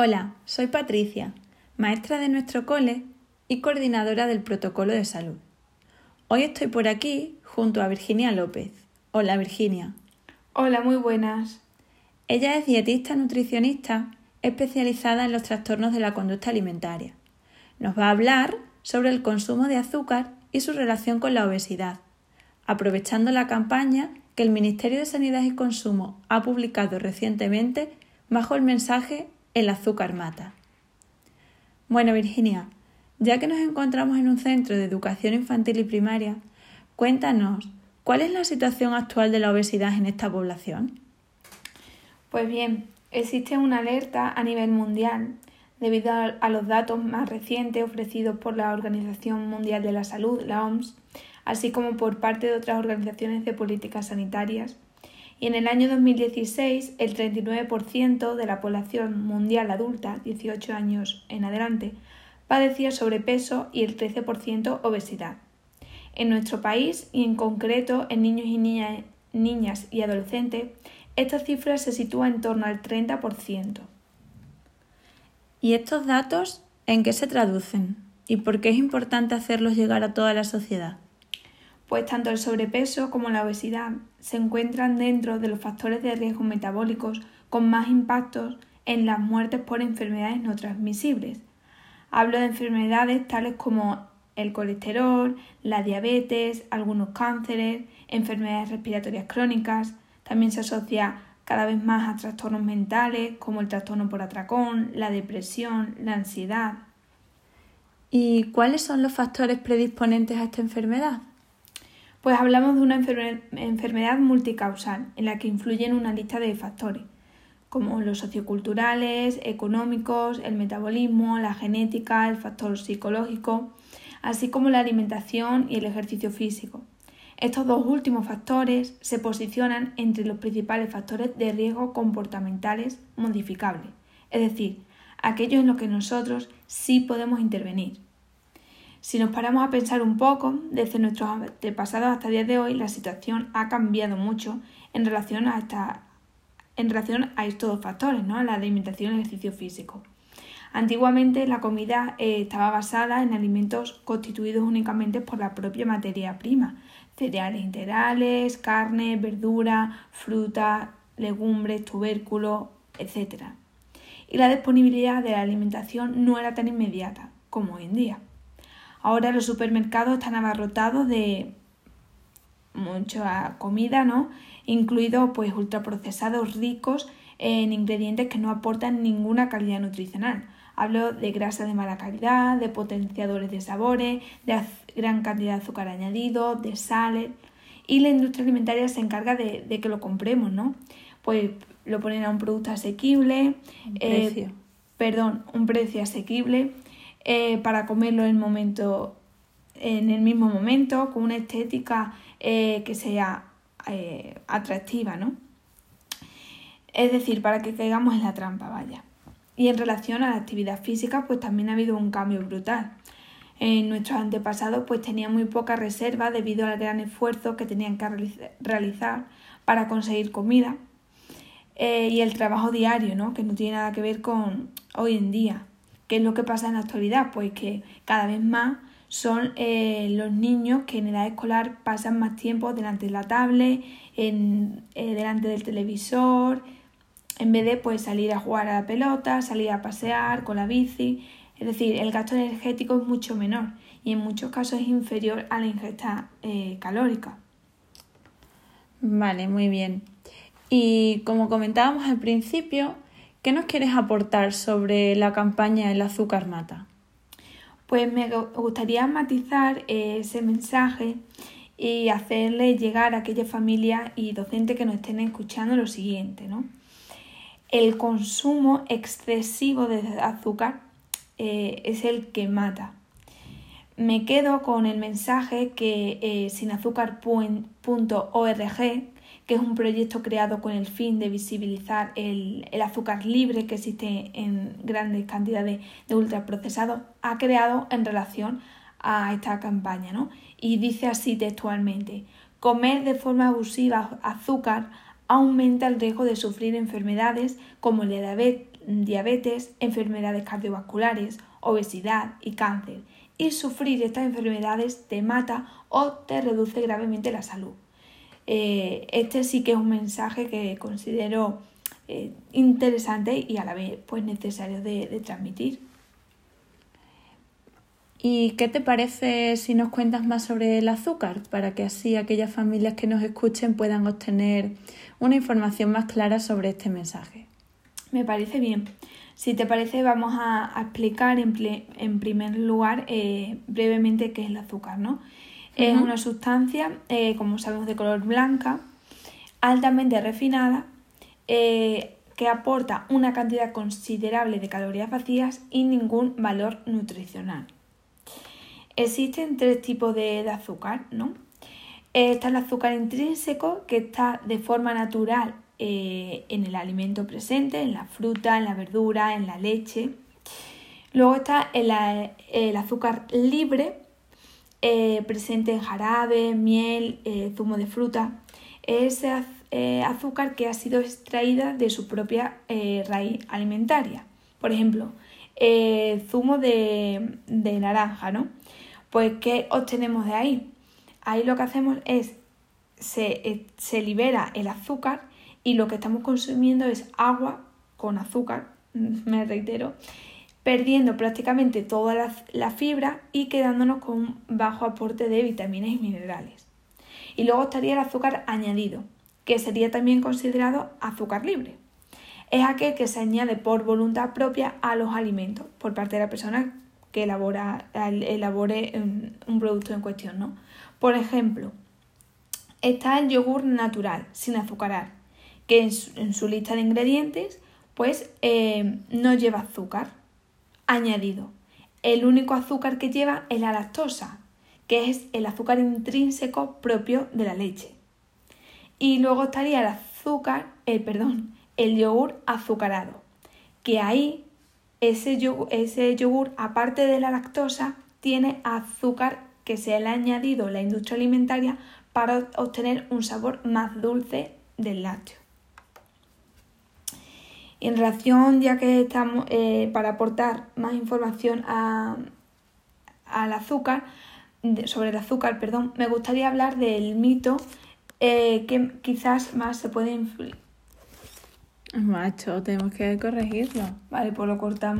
Hola, soy Patricia, maestra de nuestro cole y coordinadora del protocolo de salud. Hoy estoy por aquí junto a Virginia López. Hola Virginia. Hola, muy buenas. Ella es dietista nutricionista especializada en los trastornos de la conducta alimentaria. Nos va a hablar sobre el consumo de azúcar y su relación con la obesidad, aprovechando la campaña que el Ministerio de Sanidad y Consumo ha publicado recientemente bajo el mensaje el azúcar mata. Bueno, Virginia, ya que nos encontramos en un centro de educación infantil y primaria, cuéntanos, ¿cuál es la situación actual de la obesidad en esta población? Pues bien, existe una alerta a nivel mundial debido a los datos más recientes ofrecidos por la Organización Mundial de la Salud, la OMS, así como por parte de otras organizaciones de políticas sanitarias y en el año 2016 el 39% de la población mundial adulta, 18 años en adelante, padecía sobrepeso y el 13% obesidad. En nuestro país y en concreto en niños y niñas y adolescentes, esta cifra se sitúa en torno al 30%. ¿Y estos datos en qué se traducen? ¿Y por qué es importante hacerlos llegar a toda la sociedad? Pues tanto el sobrepeso como la obesidad se encuentran dentro de los factores de riesgo metabólicos con más impactos en las muertes por enfermedades no transmisibles. Hablo de enfermedades tales como el colesterol, la diabetes, algunos cánceres, enfermedades respiratorias crónicas. También se asocia cada vez más a trastornos mentales como el trastorno por atracón, la depresión, la ansiedad. ¿Y cuáles son los factores predisponentes a esta enfermedad? Pues hablamos de una enfermedad multicausal en la que influyen una lista de factores, como los socioculturales, económicos, el metabolismo, la genética, el factor psicológico, así como la alimentación y el ejercicio físico. Estos dos últimos factores se posicionan entre los principales factores de riesgo comportamentales modificables, es decir, aquellos en los que nosotros sí podemos intervenir. Si nos paramos a pensar un poco, desde nuestros antepasados hasta el día de hoy, la situación ha cambiado mucho en relación a, esta, en relación a estos dos factores, ¿no? la alimentación y el ejercicio físico. Antiguamente la comida eh, estaba basada en alimentos constituidos únicamente por la propia materia prima, cereales integrales, carne, verdura, fruta, legumbres, tubérculos, etc. Y la disponibilidad de la alimentación no era tan inmediata como hoy en día. Ahora los supermercados están abarrotados de mucha comida, ¿no? Incluidos pues ultraprocesados ricos en ingredientes que no aportan ninguna calidad nutricional. Hablo de grasa de mala calidad, de potenciadores de sabores, de gran cantidad de azúcar añadido, de sales. Y la industria alimentaria se encarga de, que lo compremos, ¿no? Pues lo ponen a un producto asequible. Eh, perdón, un precio asequible eh, para comerlo en el, momento, en el mismo momento, con una estética eh, que sea eh, atractiva, ¿no? Es decir, para que caigamos en la trampa, vaya. Y en relación a la actividad física, pues también ha habido un cambio brutal. En nuestros antepasados pues tenían muy poca reserva debido al gran esfuerzo que tenían que realizar para conseguir comida y el trabajo diario, ¿no? que no tiene nada que ver con hoy en día. ¿Qué es lo que pasa en la actualidad? Pues que cada vez más son eh, los niños que en edad escolar pasan más tiempo delante de la tablet, en, eh, delante del televisor, en vez de pues, salir a jugar a la pelota, salir a pasear con la bici. Es decir, el gasto energético es mucho menor y en muchos casos es inferior a la ingesta eh, calórica. Vale, muy bien. Y como comentábamos al principio, ¿Qué nos quieres aportar sobre la campaña El azúcar mata? Pues me gustaría matizar ese mensaje y hacerle llegar a aquellas familias y docentes que nos estén escuchando lo siguiente, ¿no? El consumo excesivo de azúcar eh, es el que mata. Me quedo con el mensaje que eh, sinazúcar.org que es un proyecto creado con el fin de visibilizar el, azúcar libre que existe en grandes cantidades de ultraprocesados, ha creado en relación a esta campaña. ¿no? Y dice así textualmente, comer de forma abusiva azúcar aumenta el riesgo de sufrir enfermedades como la diabetes, enfermedades cardiovasculares, obesidad y cáncer. Y sufrir estas enfermedades te mata o te reduce gravemente la salud. Eh, este sí que es un mensaje que considero eh, interesante y a la vez pues necesario de transmitir. ¿Y qué te parece si nos cuentas más sobre el azúcar para que así aquellas familias que nos escuchen puedan obtener una información más clara sobre este mensaje? Me parece bien. Si te parece, vamos a, explicar en, primer lugar eh, brevemente qué es el azúcar. ¿no? Es una sustancia, eh, como sabemos, de color blanca, altamente refinada, eh, que aporta una cantidad considerable de calorías vacías y ningún valor nutricional. Existen tres tipos de, azúcar, ¿no? Está el azúcar intrínseco, que está de forma natural eh, en el alimento presente, en la fruta, en la verdura, en la leche. Luego está el, azúcar libre, eh, presente en jarabe, miel, eh, zumo de fruta. Ese azúcar que ha sido extraída de su propia raíz alimentaria. Por ejemplo, zumo de, naranja, ¿no? Pues, ¿qué obtenemos de ahí? Ahí lo que hacemos es, se, eh, se libera el azúcar y lo que estamos consumiendo es agua con azúcar, me reitero, perdiendo prácticamente toda la, fibra y quedándonos con un bajo aporte de vitaminas y minerales. Y luego estaría el azúcar añadido, que sería también considerado azúcar libre. Es aquel que se añade por voluntad propia a los alimentos por parte de la persona que elabora, elabore un producto en cuestión, ¿no? Por ejemplo, está el yogur natural, sin azucarar, que en su, lista de ingredientes, pues eh, no lleva azúcar añadido. El único azúcar que lleva es la lactosa, que es el azúcar intrínseco propio de la leche. Y luego estaría el azúcar, el perdón, el yogur azucarado, que ahí ese yogur, aparte de la lactosa, tiene azúcar que se le ha añadido la industria alimentaria para obtener un sabor más dulce del lácteo. En relación, ya que estamos, eh, para aportar más información al azúcar, sobre el azúcar, perdón, me gustaría hablar del mito eh, que quizás más se puede influir Macho, tenemos que corregirlo. Vale, pues lo cortamos.